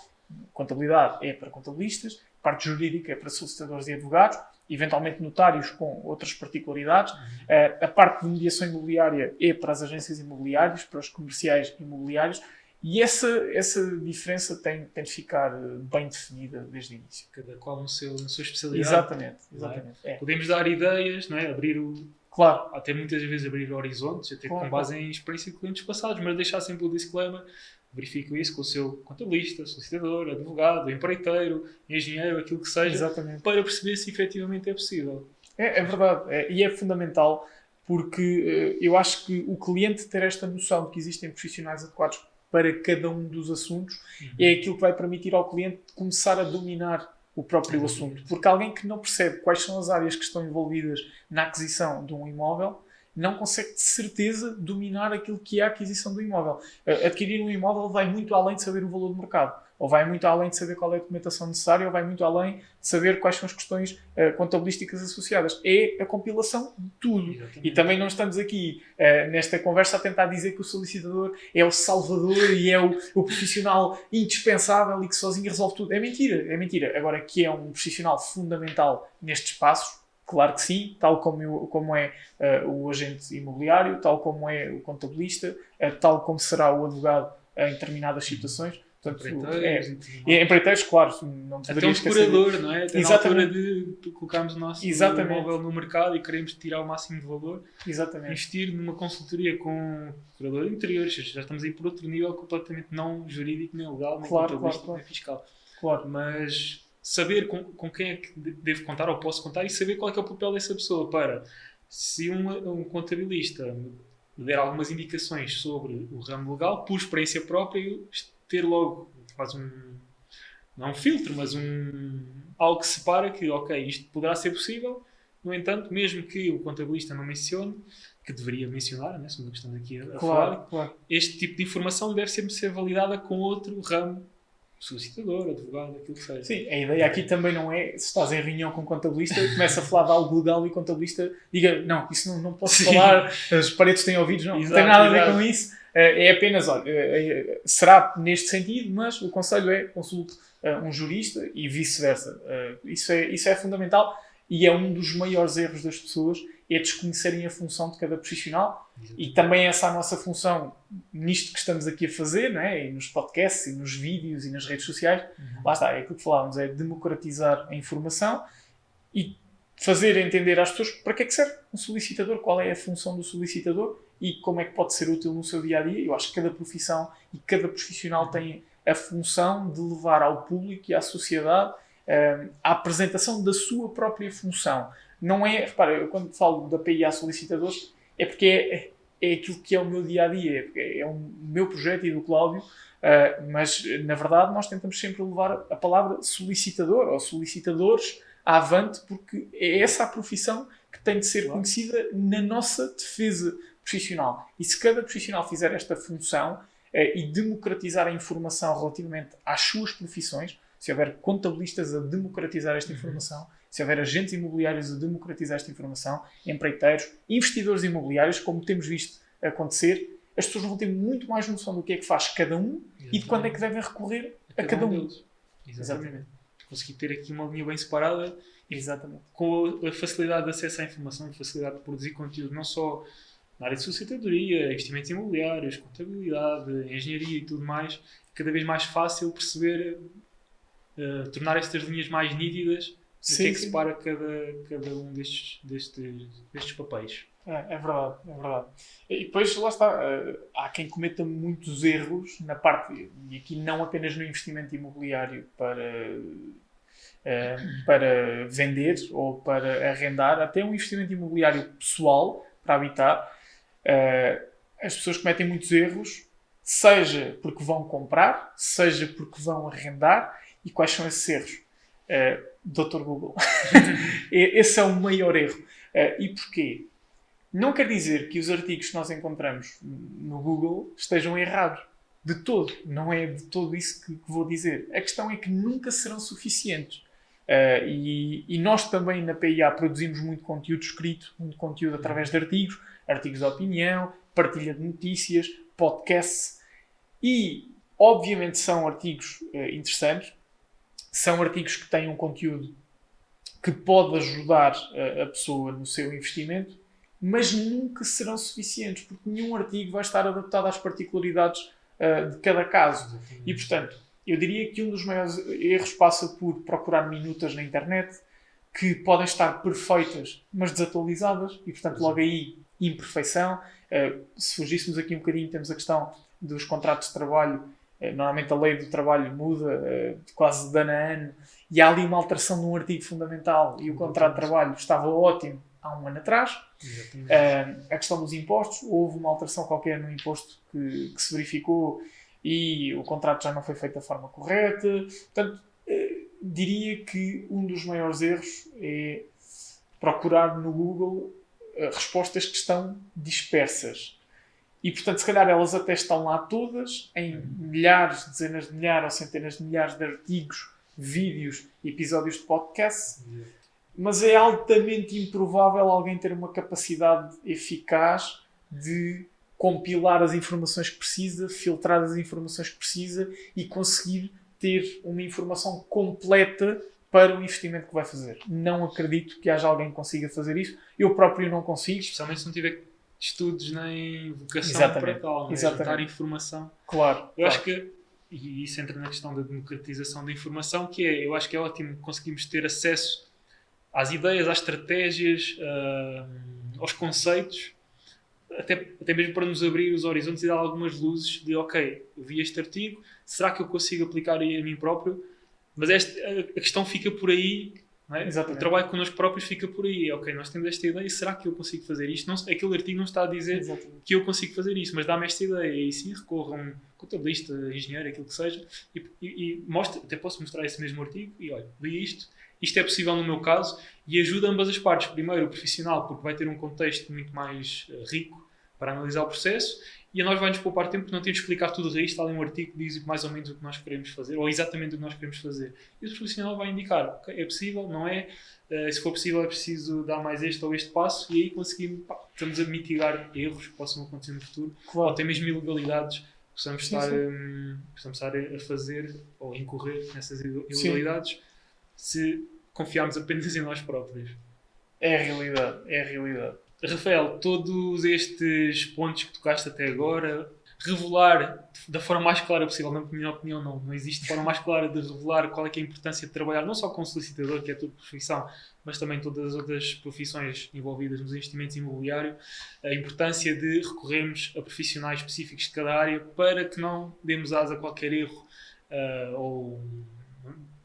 Contabilidade é para contabilistas, parte jurídica é para solicitadores e advogados, eventualmente notários com outras particularidades. Uh, a parte de mediação imobiliária é para as agências imobiliárias, para os comerciais imobiliários. E essa, essa diferença tem, tem de ficar eh, bem definida desde o início. Cada qual no seu, na sua especialidade. Exatamente. É? exatamente. É? É. Podemos dar ideias, não é? abrir o. Claro. Até muitas vezes abrir horizontes, até claro, com base claro. em experiência de clientes passados, mas deixar sempre o disclaimer verifico isso com o seu contabilista, solicitador, advogado, empreiteiro, engenheiro, aquilo que seja, Exatamente. para perceber se efetivamente é possível. É, é verdade, é, e é fundamental porque uh, eu acho que o cliente ter esta noção de que existem profissionais adequados para cada um dos assuntos uhum. é aquilo que vai permitir ao cliente começar a dominar o próprio assunto. Porque alguém que não percebe quais são as áreas que estão envolvidas na aquisição de um imóvel não consegue de certeza dominar aquilo que é a aquisição do imóvel. Adquirir um imóvel vai muito além de saber o valor do mercado, ou vai muito além de saber qual é a documentação necessária, ou vai muito além de saber quais são as questões uh, contabilísticas associadas. É a compilação de tudo. Exatamente. E também não estamos aqui uh, nesta conversa a tentar dizer que o solicitador é o salvador e é o, o profissional indispensável e que sozinho resolve tudo. É mentira, é mentira. Agora, que é um profissional fundamental nestes passos, Claro que sim, tal como, eu, como é uh, o agente imobiliário, tal como é o contabilista, uh, tal como será o advogado em determinadas situações. Portanto, é, e empreiteiros, claro, não Até um decorador, não é? Até Exatamente. na altura de colocarmos o nosso Exatamente. imóvel no mercado e queremos tirar o máximo de valor, Exatamente. investir numa consultoria com decorador de interiores, já estamos aí por outro nível completamente não jurídico, nem legal, nem claro, claro, claro. nem fiscal. Claro. Mas saber com, com quem é que devo contar ou posso contar e saber qual é, é o papel dessa pessoa para se um, um contabilista me der algumas indicações sobre o ramo legal, por experiência própria, ter logo quase um não um filtro, mas um algo que separa que, ok, isto poderá ser possível, no entanto, mesmo que o contabilista não mencione, que deveria mencionar, né, segundo o que estamos aqui a, claro, falar, claro. este tipo de informação deve sempre ser validada com outro ramo solicitador, advogado, aquilo que seja. Sim, a ideia aqui também não é, se estás em reunião com um contabilista e começa a falar de algo legal e o contabilista diga, não, isso não, não posso Sim. falar, as paredes têm ouvidos, não, exato, não tem nada a ver exato. com isso. É, é apenas, olha, é, é, será neste sentido, mas o conselho é consulte um jurista e vice-versa. Isso, é, isso é fundamental e é um dos maiores erros das pessoas é desconhecerem a função de cada profissional e também essa é a nossa função nisto que estamos aqui a fazer, não é? E nos podcasts, e nos vídeos e nas redes sociais. Uhum. Lá está, é aquilo que falávamos, é democratizar a informação e fazer entender às pessoas para que é que serve um solicitador, qual é a função do solicitador e como é que pode ser útil no seu dia a dia. Eu acho que cada profissão e cada profissional uhum. tem a função de levar ao público e à sociedade um, a apresentação da sua própria função não é, repara, eu quando falo da PIA solicitadores, é porque é, é aquilo que é o meu dia a dia, é, é o meu projeto e do Cláudio, uh, mas na verdade nós tentamos sempre levar a palavra solicitador ou solicitadores avante, porque é essa a profissão que tem de ser claro. conhecida na nossa defesa profissional. E se cada profissional fizer esta função uh, e democratizar a informação relativamente às suas profissões, se houver contabilistas a democratizar esta uhum. Se houver agentes imobiliários a democratizar esta informação, empreiteiros, investidores imobiliários, como temos visto acontecer, as pessoas vão ter muito mais noção do que é que faz cada um Exatamente. e de quando é que devem recorrer a, a cada, um. Deles. Exatamente. Exatamente. Conseguir ter aqui uma linha bem separada Exatamente. com a facilidade de acesso à informação, a facilidade de produzir conteúdo, não só na área de societadoria, investimentos imobiliários, contabilidade, engenharia e tudo mais, cada vez mais fácil perceber, uh, tornar estas linhas mais nítidas Sim, que é que separa cada, cada um destes, destes, destes papéis? É, é, verdade, é verdade. E depois, lá está, eh, há quem cometa muitos erros na parte, e aqui não apenas no investimento imobiliário para, eh, para vender ou para arrendar, até um investimento imobiliário pessoal para habitar, eh, as pessoas cometem muitos erros, seja porque vão comprar, seja porque vão arrendar, e quais são esses erros? Uh, Dr. Google. Esse é o maior erro. Uh, e porquê? Não quer dizer que os artigos que nós encontramos no Google estejam errados. De todo. Não é de todo isso que, que vou dizer. A questão é que nunca serão suficientes. Uh, e, e, nós também na PIA produzimos muito conteúdo escrito, muito conteúdo através de artigos, artigos de opinião, partilha de notícias, podcasts e, obviamente, são artigos uh, interessantes, são artigos que têm um conteúdo que pode ajudar a, a pessoa no seu investimento, mas nunca serão suficientes, porque nenhum artigo vai estar adaptado às particularidades uh, de cada caso. E, portanto, eu diria que um dos maiores erros passa por procurar minutas na internet que podem estar perfeitas, mas desatualizadas, e, portanto, logo aí, imperfeição. Uh, se fugíssemos aqui um bocadinho, temos a questão dos contratos de trabalho normalmente a lei do trabalho muda uh, quase de ano a ano e há ali uma alteração de um artigo fundamental e o contrato de trabalho estava ótimo há um ano atrás. Uh, a questão dos impostos, houve uma alteração qualquer no imposto que, que, se verificou e o contrato já não foi feito da forma correta. Portanto, uh, diria que um dos maiores erros é procurar no Google respostas que estão dispersas e, portanto, se calhar elas até estão lá todas, em milhares, dezenas de milhares ou centenas de milhares de artigos, vídeos, episódios de podcast, mas é altamente improvável alguém ter uma capacidade eficaz de compilar as informações que precisa, filtrar as informações que precisa e conseguir ter uma informação completa para o investimento que vai fazer. Não acredito que haja alguém que consiga fazer isso. Eu próprio não consigo. Especialmente se não tiver estudos nem vocação Exatamente. para tal, né? juntar informação. Claro. Eu claro. acho que, e isso entra na questão da democratização da informação, que é, eu acho que é ótimo conseguirmos ter acesso às ideias, às estratégias, uh, aos conceitos, até, até mesmo para nos abrir os horizontes e dar algumas luzes de, ok, eu vi este artigo, será que eu consigo aplicar a mim próprio? Mas esta, a questão fica por aí é? O trabalho connosco próprios fica por aí. Ok, nós temos esta ideia, será que eu consigo fazer isto? Não, aquele artigo não está a dizer Exatamente. que eu consigo fazer isto, mas dá-me esta ideia. E sim, recorro a um contabilista, engenheiro, aquilo que seja, e, e, e mostra, até posso mostrar esse mesmo artigo e olha, vi isto, isto é possível no meu caso e ajuda ambas as partes. Primeiro, o profissional, porque vai ter um contexto muito mais uh, rico para analisar o processo e a nós vai-nos poupar tempo porque não temos que explicar tudo raiz, está ali um artigo que diz mais ou menos o que nós queremos fazer, ou exatamente o que nós queremos fazer. E o profissional vai indicar, okay, é possível, não é? Uh, se for possível é preciso dar mais este ou este passo e aí conseguimos, pá, estamos a mitigar erros que possam acontecer no futuro, claro. ou até mesmo ilegalidades que possamos estar, um, possamos estar a fazer ou incorrer nessas ilegalidades sim. se confiarmos apenas em nós próprios. É a realidade, é a realidade. Rafael, todos estes pontos que tocaste até agora, revelar da forma mais clara possível, na minha opinião, não, não existe forma mais clara de revelar qual é, é a importância de trabalhar não só com o solicitador, que é a tua profissão, mas também todas as outras profissões envolvidas nos investimentos imobiliários, a importância de recorrermos a profissionais específicos de cada área para que não demos asa a qualquer erro uh, ou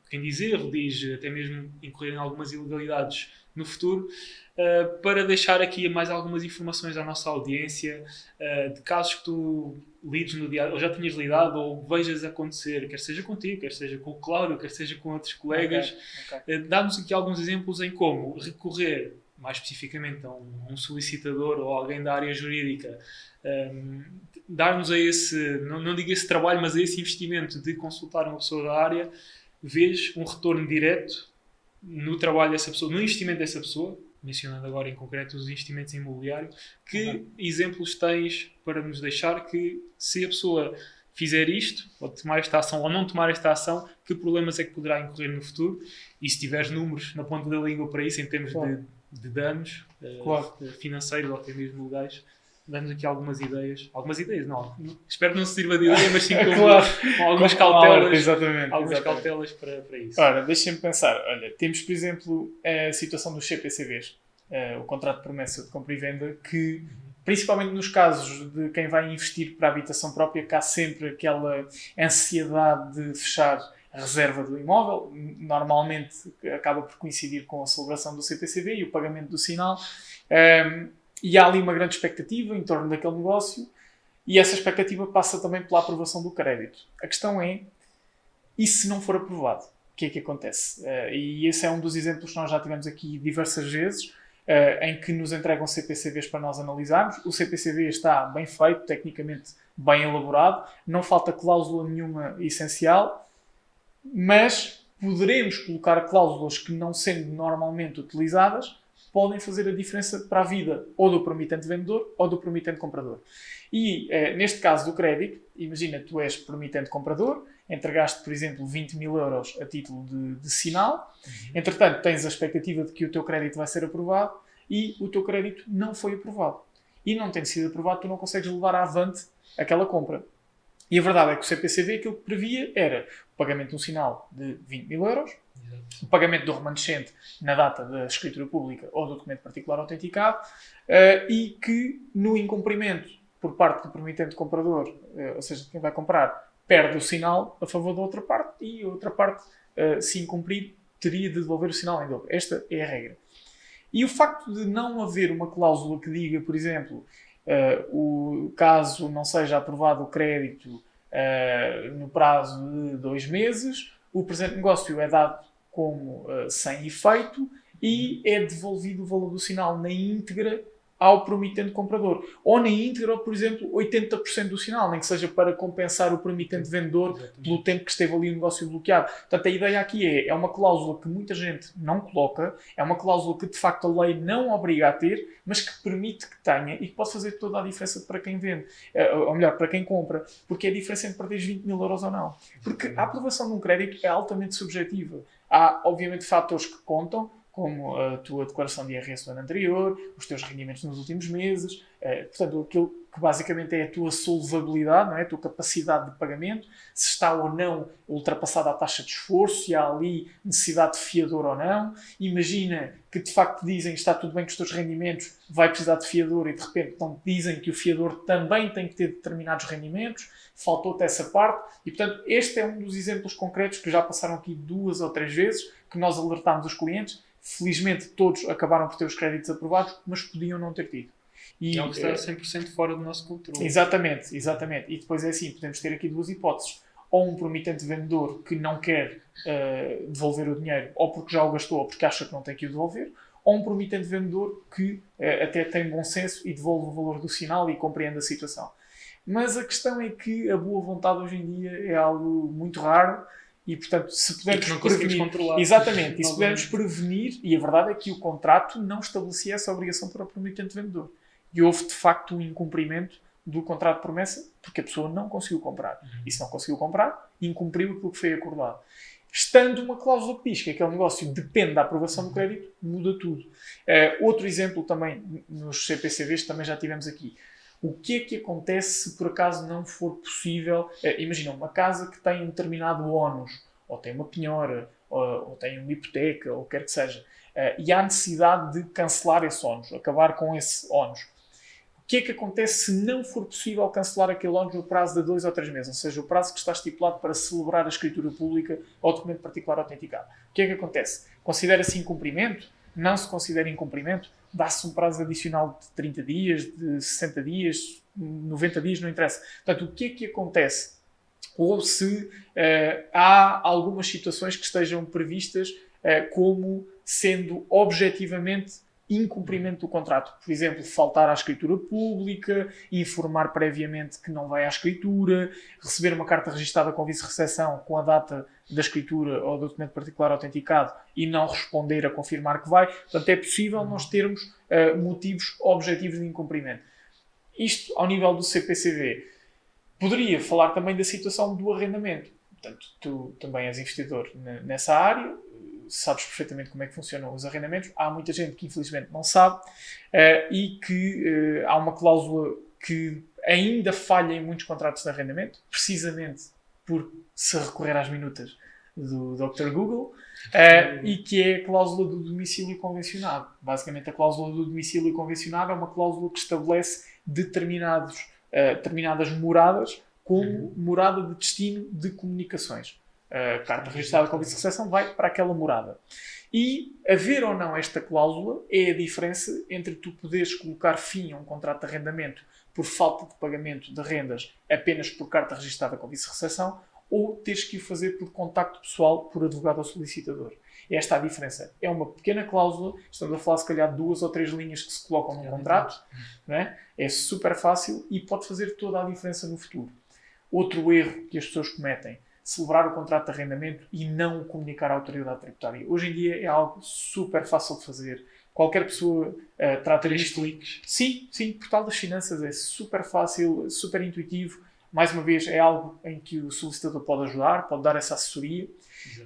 quem diz erro diz até mesmo incorrer em algumas ilegalidades no futuro, uh, para deixar aqui mais algumas informações à nossa audiência uh, de casos que tu lides no dia, ou já tinhas lidado, ou vejas acontecer, quer seja contigo, quer seja com o Cláudio, quer seja com outros colegas. Okay, okay. Uh, Dá-nos aqui alguns exemplos em como recorrer mais especificamente a um, um solicitador ou alguém da área jurídica, um, dar-nos a esse, não, não digo esse trabalho, mas a esse investimento de consultar uma pessoa da área, vês um retorno direto no trabalho dessa pessoa, no investimento dessa pessoa, mencionando agora em concreto os investimentos imobiliários, que uhum. exemplos tens para nos deixar que se a pessoa fizer isto, ou tomar esta ação ou não tomar esta ação, que problemas é que poderá incorrer no futuro? E se tiveres números na ponta da língua para isso, em termos claro. de, de, danos claro. uh, financeiros ou até mesmo legais, dando aqui algumas ideias. Algumas ideias, não. Espero que não se sirva de ideia, mas sim com, claro. com algumas cautelas. exatamente, algumas exatamente. cautelas para, para isso. Ora, deixem-me pensar. Olha, temos, por exemplo, a situação dos CPCVs, uh, o contrato de promessa de compra e venda, que principalmente nos casos de quem vai investir para a habitação própria, que há sempre aquela ansiedade de fechar a reserva do imóvel, normalmente acaba por coincidir com a celebração do CPCV e o pagamento do sinal. Um, ehm, e há ali uma grande expectativa em torno daquele negócio e essa expectativa passa também pela aprovação do crédito. A questão é, e se não for aprovado? O que é que acontece? Uh, e esse é um dos exemplos que nós já tivemos aqui diversas vezes, uh, em que nos entregam CPCVs para nós analisarmos. O CPCV está bem feito, tecnicamente bem elaborado, não falta cláusula nenhuma essencial, mas poderemos colocar cláusulas que, não sendo normalmente utilizadas, podem fazer a diferença para a vida ou do promitente vendedor ou do promitente comprador. E eh, neste caso do crédito, imagina tu és promitente comprador, entregaste, por exemplo, 20 mil euros a título de, de sinal, uhum. entretanto tens a expectativa de que o teu crédito vai ser aprovado e o teu crédito não foi aprovado. E não tendo sido aprovado, tu não consegues levar avante aquela compra. E a verdade é que o CPCV aquilo que previa era o pagamento de um sinal de 20 mil euros. O pagamento do remanescente na data da escritura pública ou do documento particular autenticado uh, e que no incumprimento por parte do promitente comprador, uh, ou seja, quem vai comprar, perde o sinal a favor da outra parte e a outra parte, uh, se incumprir, teria de devolver o sinal em dobro. Esta é a regra. E o facto de não haver uma cláusula que diga, por exemplo, o caso não seja aprovado o crédito no prazo de dois meses, o presente negócio é dado como uh, sem efeito e é devolvido o valor do sinal na íntegra ao promitente comprador. Ou na íntegra, por exemplo, 80% do sinal, nem que seja para compensar o promitente vendedor Exatamente. pelo tempo que esteve ali o negócio bloqueado. Portanto, a ideia aqui é, é uma cláusula que muita gente não coloca, é uma cláusula que de facto a lei não obriga a ter, mas que permite que tenha e que pode fazer toda a diferença para quem vende, eh, ou melhor, para quem compra, porque é a diferença entre perder 20 mil euros ou não. Porque a aprovação de um crédito é altamente subjetiva. Há, obviamente, fatores que contam, como a tua declaração de IRS do ano anterior, os teus rendimentos nos últimos meses, eh, portanto, aquilo que basicamente é a tua solvabilidade, não é? a tua capacidade de pagamento, se está ou não ultrapassada a taxa de esforço, se há ali necessidade de fiador ou não. Imagina que de facto dizem está tudo bem com os teus rendimentos, vai precisar de fiador e de repente então, dizem que o fiador também tem que ter determinados rendimentos, faltou-te essa parte. E portanto, este é um dos exemplos concretos que já passaram aqui duas ou três vezes, que nós alertámos os clientes Felizmente todos acabaram por ter os créditos aprovados, mas podiam não ter tido. E, é algo que está 100% fora do nosso controle. Exatamente, exatamente. E depois é assim, podemos ter aqui duas hipóteses. Ou um promitente vendedor que não quer uh, devolver o dinheiro, ou porque já o gastou, ou porque acha que não tem que o devolver, ou um promitente vendedor que uh, até tem bom senso e devolve o valor do sinal e compreende a situação. Mas a questão é que a boa vontade hoje em dia é algo muito raro e, portanto, se pudermos prevenir. Controlar. Exatamente, e se pudermos prevenir, e a verdade é que o contrato não estabelecia essa obrigação para o promitente vendedor. E houve, de facto, um incumprimento do contrato de promessa, porque a pessoa não conseguiu comprar. Uhum. E se não conseguiu comprar, incumpriu aquilo que foi acordado. Estando uma cláusula que diz que aquele negócio depende da aprovação do crédito, muda tudo. Uh, outro exemplo também, nos CPCVs, também já tivemos aqui. O que é que acontece se por acaso não for possível? Uh, imagina, uma casa que tem um determinado ónus, ou tem uma penhora, ou, ou tem uma hipoteca, ou quer que seja, uh, e há necessidade de cancelar esse ónus, acabar com esse ónus. O que é que acontece se não for possível cancelar aquele ónus no prazo de dois ou três meses, ou seja, o prazo que está estipulado para celebrar a escritura pública ou documento particular autenticado? O que é que acontece? Considera-se incumprimento? Não se considera incumprimento? dá-se um prazo adicional de 30 dias, de 60 dias, 90 dias, não interessa. Portanto, o que é que acontece? Ou se uh, há algumas situações que estejam previstas uh, como sendo objetivamente incumprimento do contrato. Por exemplo, faltar à escritura pública, informar previamente que não vai à escritura, receber uma carta registada com vice-recepção com a data da escritura ou do documento particular autenticado e não responder a confirmar que vai. Portanto, é possível nós termos uh, motivos objetivos de incumprimento. Isto ao nível do CPCV. Poderia falar também da situação do arrendamento. Portanto, tu também és investidor nessa área, sabes perfeitamente como é que funcionam os arrendamentos. Há muita gente que infelizmente não sabe uh, e que uh, há uma cláusula que ainda falha em muitos contratos de arrendamento, precisamente por se recorrer às minutas do Dr. Google, uh, e que é a cláusula do domicílio convencionado. Basicamente, a cláusula do domicílio convencionado é uma cláusula que estabelece determinados, determinadas moradas como uhum. morada de destino de comunicações a carta registrada com vice-recepção vai para aquela morada. E haver ou não esta cláusula é a diferença entre tu poderes colocar fim a um contrato de arrendamento por falta de pagamento de rendas apenas por carta registrada com vice-recepção ou teres que o fazer por contacto pessoal por advogado ou solicitador. Esta é a diferença. É uma pequena cláusula, estamos a falar se calhar duas ou três linhas que se colocam num contrato, é? é super fácil e pode fazer toda a diferença no futuro. Outro erro que as pessoas cometem celebrar o contrato de arrendamento e não o comunicar à autoridade tributária. Hoje em dia é algo super fácil de fazer. Qualquer pessoa uh, trata disto. cliques. Sim, sim, Portal das Finanças é super fácil, super intuitivo. Mais uma vez, é algo em que o solicitador pode ajudar, pode dar essa assessoria.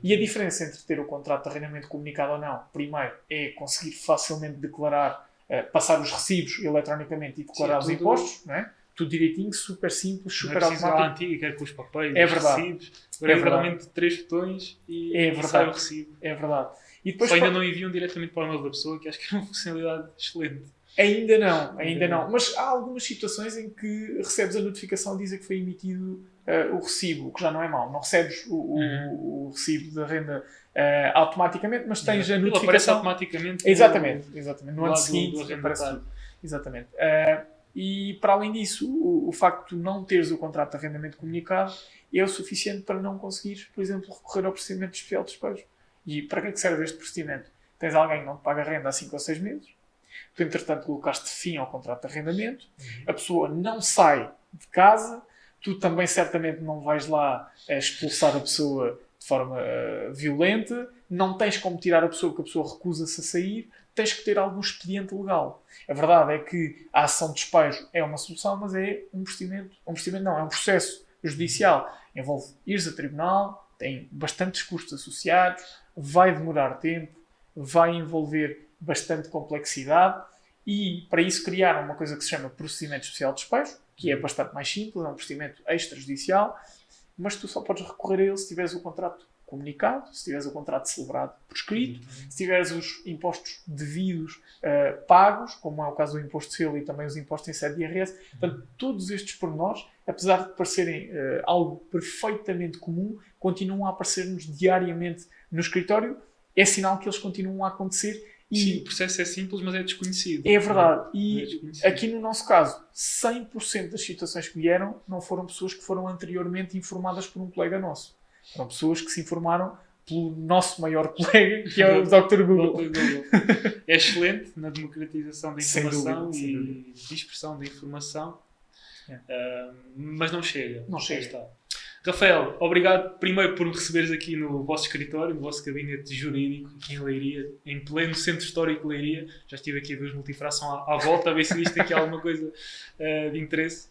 E a diferença entre ter o contrato de arrendamento comunicado ou não, primeiro, é conseguir facilmente declarar, uh, passar os recibos eletronicamente e declarar Sim, os tudo- impostos, não é? Tudo direitinho, super simples, Não super é preciso ir à automático. antiga, quer com os papéis, É verdade. recibos. Agora é, É verdade. três botões e, É e verdade. sai o recibo. É verdade. E depois Só ainda não enviam diretamente para o e-mail da pessoa, que acho que é uma funcionalidade excelente. Ainda não, ainda não. não. Mas há algumas situações em que recebes a notificação a dizer que foi emitido eh, o recibo, o que já não é mau. Não recebes o, o- Uhum. o recibo da renda eh, automaticamente, mas tens a Aquilo aparece notificação. automaticamente. Exatamente, exatamente. No ano seguinte aparece tudo. Exatamente. Eh, e para além disso, o, o facto de não teres o contrato de arrendamento comunicado é o suficiente para não conseguires, por exemplo, recorrer ao procedimento especial de despejo. E para que é que serve este procedimento? Tens alguém que não te paga renda há 5 ou 6 meses, tu entretanto colocaste fim ao contrato de arrendamento, a pessoa não sai de casa, tu também certamente não vais lá eh, expulsar a pessoa de forma eh, violenta, não tens como tirar a pessoa porque a pessoa recusa-se a sair, tens que ter algum expediente legal. A verdade é que a ação de despejo é uma solução, mas é um procedimento, um procedimento não, é um processo judicial. Envolve ires a tribunal, tem bastantes custos associados, vai demorar tempo, vai envolver bastante complexidade e para isso criaram uma coisa que se chama procedimento especial de despejo, que é bastante mais simples, é um procedimento extrajudicial, mas tu só podes recorrer a ele se tiveres o contrato comunicado, se tiveres o contrato celebrado por escrito, se tiveres os impostos devidos eh, pagos, como é o caso do imposto de selo e também os impostos em sede de IRS. Portanto, todos estes pormenores, apesar de parecerem eh, algo perfeitamente comum, continuam a aparecer-nos diariamente no escritório. É sinal que eles continuam a acontecer e Sim, o processo é simples, mas é desconhecido. é verdade. É E desconhecido. aqui no nosso caso, 100% das situações que vieram não foram pessoas que foram anteriormente informadas por um colega nosso. Foram pessoas que se informaram pelo nosso maior colega, que é o Dr. Google. Google. É excelente na democratização da informação dúvida, e dispersão da informação. Ah, mas não chega. Não chega. Rafael, obrigado primeiro por me receberes aqui no vosso escritório, no vosso gabinete jurídico, aqui em Leiria, em pleno centro histórico de Leiria. Já estive aqui a ver os multifração à, à volta, a ver se isto aqui alguma coisa ah, de interesse.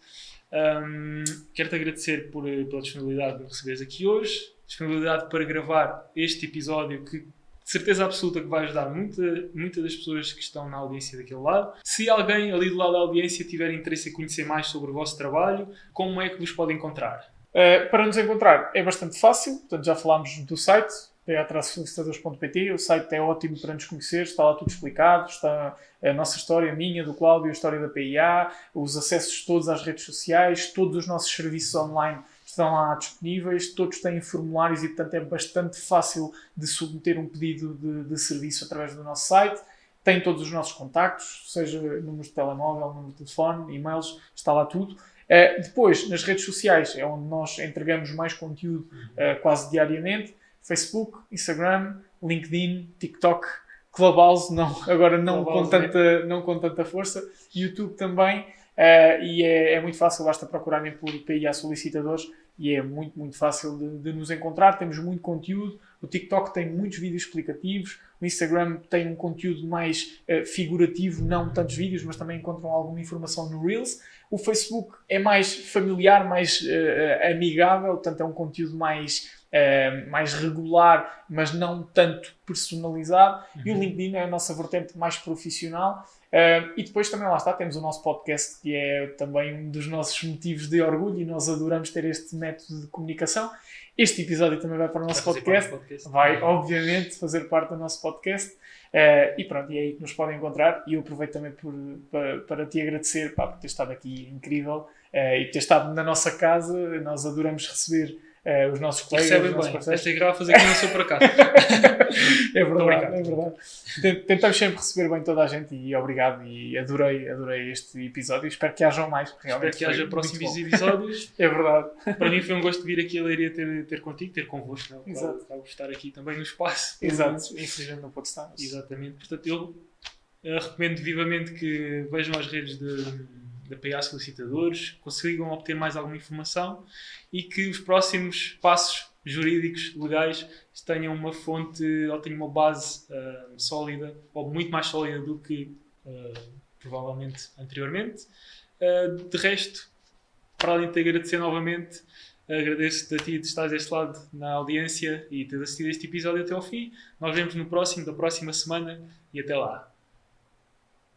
Ahm, Quero-te agradecer por, eh, pela disponibilidade de me receberes aqui hoje, disponibilidade para gravar este episódio que de certeza absoluta que vai ajudar muita, muitas das pessoas que estão na audiência daquele lado. Se alguém ali do lado da audiência tiver interesse em conhecer mais sobre o vosso trabalho, como é que vos pode encontrar? Uh, para nos encontrar é bastante fácil, portanto já falámos do site, pa-solicitadores.pt, o site é ótimo para nos conhecer, está lá tudo explicado, está a nossa história, a minha, do Cláudio, a história da PIA, os acessos todos às redes sociais, todos os nossos serviços online estão lá disponíveis, todos têm formulários e portanto é bastante fácil de submeter um pedido de, de serviço através do nosso site. Tem todos os nossos contactos, seja números de telemóvel, número de telefone, e-mails, está lá tudo. Uh, depois, nas redes sociais, é onde nós entregamos mais conteúdo uh, quase diariamente. Facebook, Instagram, LinkedIn, TikTok, Clubhouse, não, agora não, com Clubhouse, né? tanta, não com tanta força. YouTube também. uh, e é, é muito fácil, basta procurarem por PIA Solicitadores e é muito, muito fácil de, de nos encontrar. Temos muito conteúdo. O TikTok tem muitos vídeos explicativos. O Instagram tem um conteúdo mais uh, figurativo, não tantos vídeos, mas também encontram alguma informação no Reels. O Facebook é mais familiar, mais uh, amigável, portanto é um conteúdo mais, uh, mais regular, mas não tanto personalizado. Uhum. E o LinkedIn é a nossa vertente mais profissional. Uh, e depois também lá está, temos o nosso podcast, que é também um dos nossos motivos de orgulho e nós adoramos ter este método de comunicação. Este episódio também vai para o nosso vai podcast. podcast. Vai, obviamente, fazer parte do nosso podcast. Uh, e pronto, e é aí que nos podem encontrar. E eu aproveito também por, para, para te agradecer pá, por ter estado aqui incrível uh, e ter estado na nossa casa. Nós adoramos receber uh, os nossos colegas. Recebem os nossos bem. parceiros. Estas garrafas aqui não são para cá. é verdade, é verdade. Tentamos sempre receber bem toda a gente e obrigado e adorei, adorei este episódio. Espero que hajam mais. Espero que haja próximos episódios. É verdade. Para mim foi um gosto vir aqui a Leiria ter, ter contigo, ter convosco. Não? Exato. Claro, de estar aqui também no espaço. Exato. Infelizmente não pode estar. Exatamente. Portanto, eu eh, recomendo vivamente que vejam as redes de, da PA Solicitadores, consigam obter mais alguma informação e que os próximos passos jurídicos, legais, tenham uma fonte ou tenham uma base uh, sólida, ou muito mais sólida do que uh, provavelmente anteriormente. Uh, de resto, para além de te agradecer novamente, agradeço-te a ti de estares deste lado na audiência e ter assistido este episódio até ao fim. Nós vemos no próximo, da próxima semana e até lá.